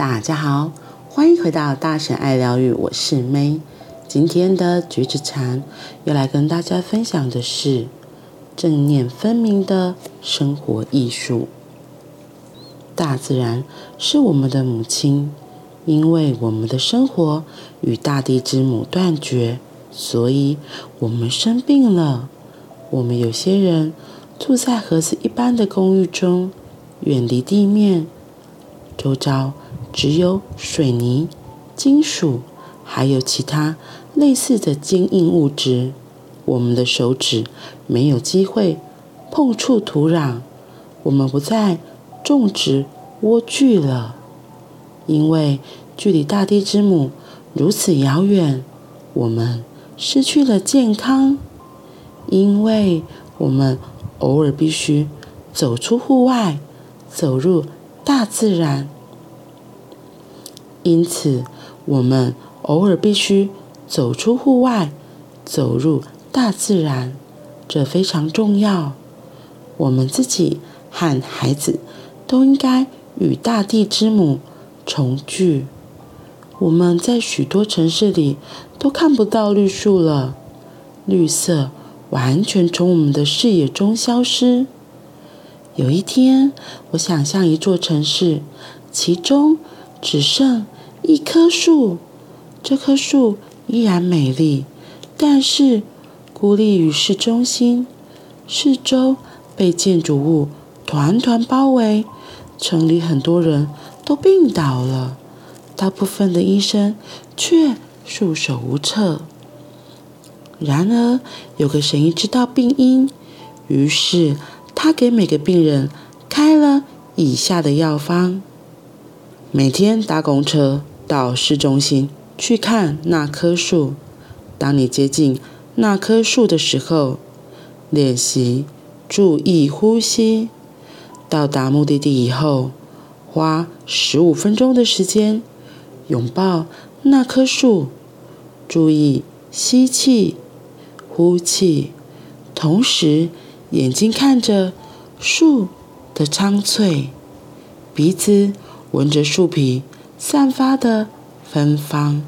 大家好，欢迎回到大神爱疗愈，我是 May。今天的橘子禅要来跟大家分享的是正念分明的生活艺术。大自然是我们的母亲，因为我们的生活与大地之母断绝，所以我们生病了。我们有些人住在盒子一般的公寓中，远离地面，周遭。只有水泥、金属，还有其他类似的坚硬物质。我们的手指没有机会碰触土壤。我们不再种植莴苣了，因为距离大地之母如此遥远。我们失去了健康，因为我们偶尔必须走出户外，走入大自然。因此，我们偶尔必须走出户外，走入大自然，这非常重要。我们自己和孩子都应该与大地之母重聚。我们在许多城市里都看不到绿树了，绿色完全从我们的视野中消失。有一天，我想象一座城市，其中只剩一棵树，这棵树依然美丽，但是孤立于市中心，四周被建筑物团团包围，城里很多人都病倒了，大部分的医生却束手无策。然而，有个神医知道病因，于是他给每个病人开了以下的药方：每天搭公车。到市中心去看那棵树。当你接近那棵树的时候，练习注意呼吸。到达目的地以后，花十五分钟的时间拥抱那棵树，注意吸气、呼气，同时眼睛看着树的苍翠，鼻子闻着树皮。散发的芬芳。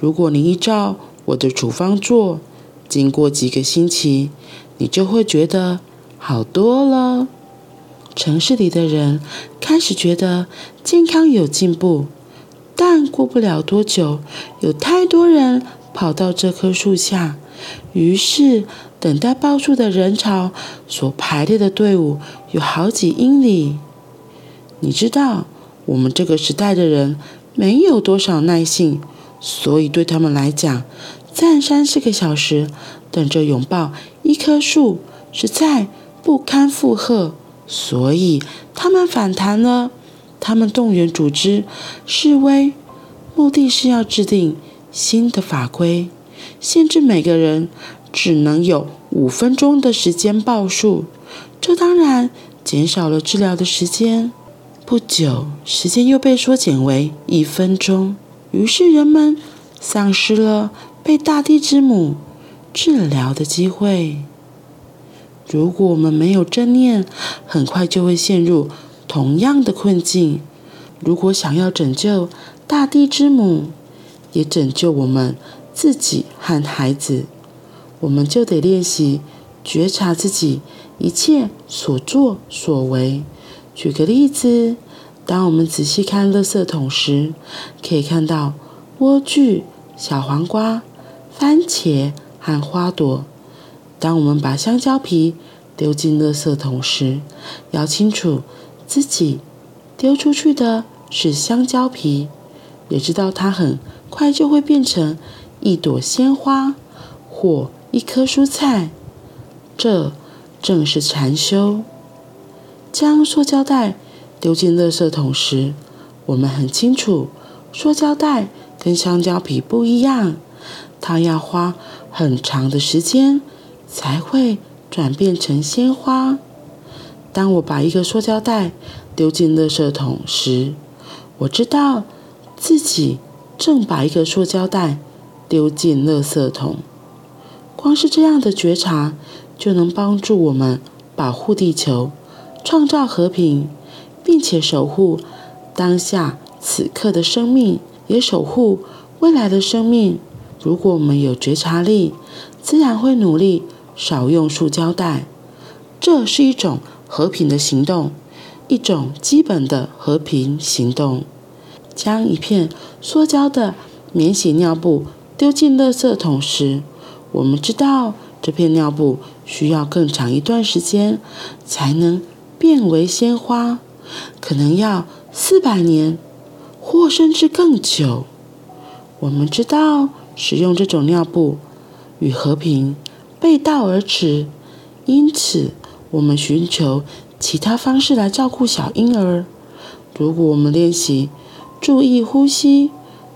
如果你依照我的处方做，经过几个星期，你就会觉得好多了。城市里的人开始觉得健康有进步，但过不了多久，有太多人跑到这棵树下，于是等待报数的人潮所排列的队伍有好几英里。你知道？我们这个时代的人没有多少耐性，所以对他们来讲，站三四个小时等着拥抱一棵树，实在不堪负荷。所以他们反弹了，他们动员组织示威，目的是要制定新的法规，限制每个人只能有五分钟的时间报数。这当然减少了治疗的时间。不久，时间又被缩减为一分钟，于是人们丧失了被大地之母治疗的机会。如果我们没有正念，很快就会陷入同样的困境。如果想要拯救大地之母，也拯救我们自己和孩子，我们就得练习觉察自己一切所作所为。举个例子，当我们仔细看垃圾桶时，可以看到莴苣、小黄瓜、番茄和花朵。当我们把香蕉皮丢进垃圾桶时，要清楚自己丢出去的是香蕉皮，也知道它很快就会变成一朵鲜花或一颗蔬菜。这正是禅修。将塑胶袋丢进垃圾桶时，我们很清楚，塑胶袋跟香蕉皮不一样，它要花很长的时间才会转变成鲜花。当我把一个塑胶袋丢进垃圾桶时，我知道自己正把一个塑胶袋丢进垃圾桶。光是这样的觉察，就能帮助我们保护地球。创造和平，并且守护当下此刻的生命，也守护未来的生命。如果我们有觉察力，自然会努力少用塑胶袋。这是一种和平的行动，一种基本的和平行动。将一片塑胶的免洗尿布丢进垃圾桶时，我们知道这片尿布需要更长一段时间才能变为鲜花，可能要四百年，或甚至更久。我们知道使用这种尿布与和平背道而驰，因此我们寻求其他方式来照顾小婴儿。如果我们练习。注意呼吸，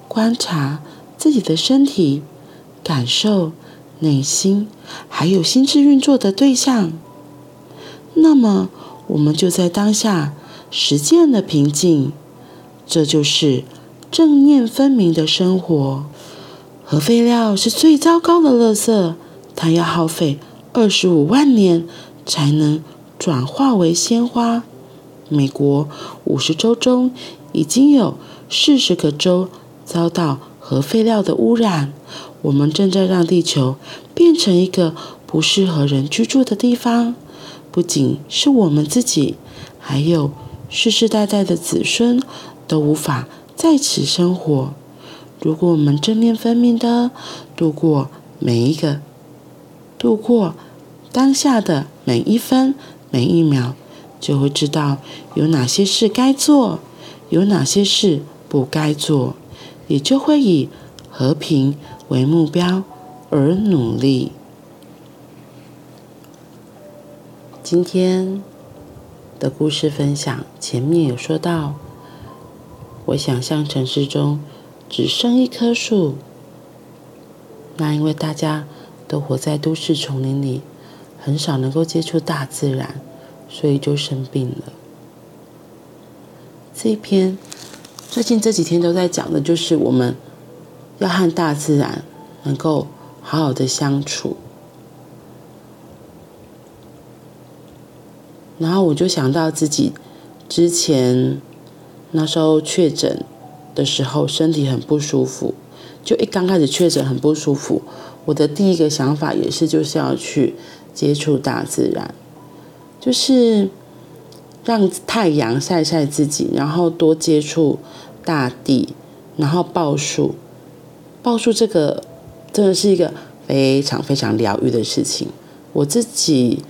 观察自己的身体，感受内心还有心智运作的对象。那么，我们就在当下实践了平静。这就是正念分明的生活。核废料是最糟糕的垃圾，它要耗费二十五万年才能转化为鲜花。美国五十州中已经有。四十个州遭到核废料的污染，我们正在让地球变成一个不适合人居住的地方。不仅是我们自己，还有世世代代的子孙都无法在此生活。如果我们正念分明的度过每一个，度过当下的每一分每一秒，就会知道有哪些事该做，有哪些事。不该做，也就会以和平为目标而努力。今天的故事分享前面有说到，我想象城市中只剩一棵树，那因为大家都活在都市丛林里，很少能够接触大自然，所以就生病了。这一篇。最近这几天都在讲的，就是我们要和大自然能够好好的相处。然后我就想到自己之前那时候确诊的时候，身体很不舒服，就一刚开始确诊很不舒服，我的第一个想法也是就是要去接触大自然，就是。让太阳晒晒自己，然后多接触大地，然后抱树。抱树这个真的是一个非常非常疗愈的事情。我自己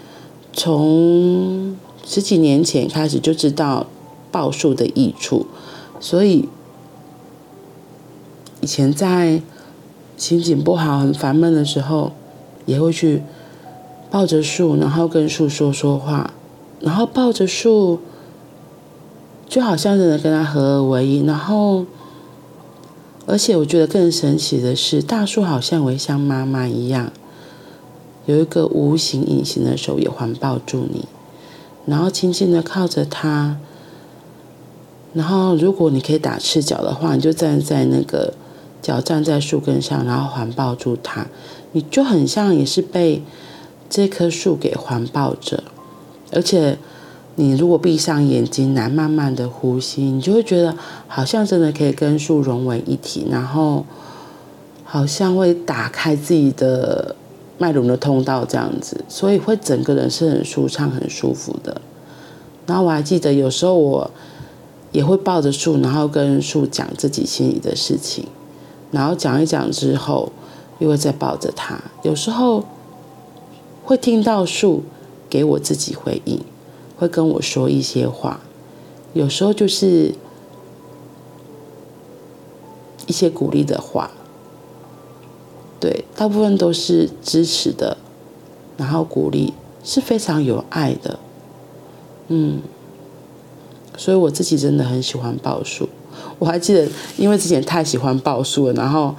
从十几年前开始就知道抱树的益处，所以以前在心情不好、很烦闷的时候，也会去抱着树，然后跟树说说话。然后抱着树，就好像真的跟它合而为一。然后，而且我觉得更神奇的是，大树好像会像妈妈一样，有一个无形、隐形的手也环抱住你，然后轻轻的靠着它。然后，如果你可以打赤脚的话，你就站在那个脚站在树根上，然后环抱住它，你就很像也是被这棵树给环抱着。而且，你如果闭上眼睛来慢慢的呼吸，你就会觉得好像真的可以跟树融为一体，然后好像会打开自己的脉轮的通道这样子，所以会整个人是很舒畅、很舒服的。然后我还记得有时候我也会抱着树，然后跟树讲自己心里的事情，然后讲一讲之后，又会再抱着它。有时候会听到树。给我自己回应，会跟我说一些话，有时候就是一些鼓励的话，对，大部分都是支持的，然后鼓励是非常有爱的，嗯，所以我自己真的很喜欢抱树。我还记得，因为之前太喜欢抱树了，然后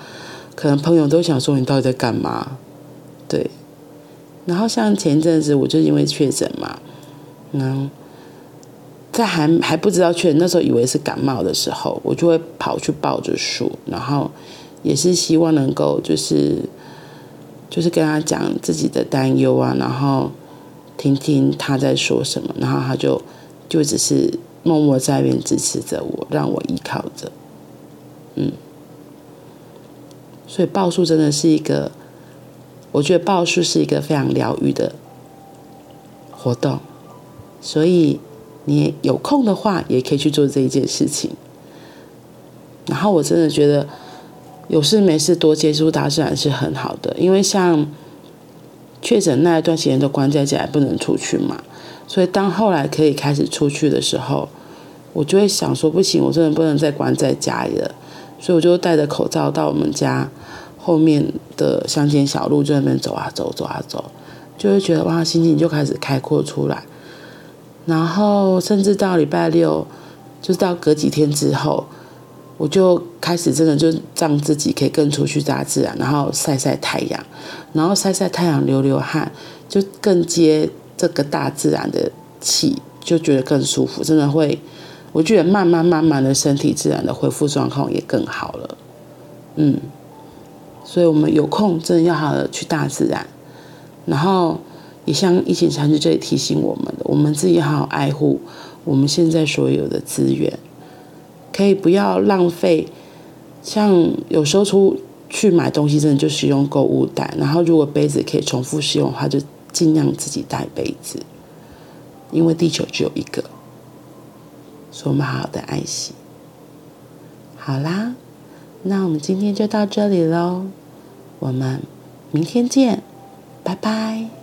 可能朋友都想说，你到底在干嘛？对。然后像前一阵子，我就因为确诊嘛，然后，在还还不知道确诊，那时候以为是感冒的时候，我就会跑去抱着树，然后也是希望能够就是就是跟他讲自己的担忧啊，然后听听他在说什么，然后他就就只是默默在那边支持着我，让我依靠着。嗯，所以报数真的是一个，我觉得报数是一个非常疗愈的活动，所以你有空的话也可以去做这一件事情。然后我真的觉得有事没事多接触大自然是很好的，因为像确诊那一段时间都关在家，不能出去嘛。所以当后来可以开始出去的时候，我就会想说，不行，我真的不能再关在家里了。所以我就戴着口罩到我们家后面的乡间小路，就在那边走啊走，走啊走，就会觉得哇，心情就开始开阔出来。然后甚至到礼拜六，就是到隔几天之后。我就开始真的就让自己可以更出去大自然，然后晒晒太阳，然后晒晒太阳流流汗，就更接这个大自然的气，就觉得更舒服。真的会，我觉得慢慢慢慢的身体自然的恢复状况也更好了。嗯，所以我们有空真的要好好去大自然，然后也像疫情禅师这里提醒我们的，我们自己好好爱护我们现在所有的资源。可以不要浪费，像有时候出去买东西，真的就使用购物袋。然后如果杯子可以重复使用的话，就尽量自己带杯子，因为地球只有一个，所以我们好好的爱惜。好啦，那我们今天就到这里喽，我们明天见，拜拜。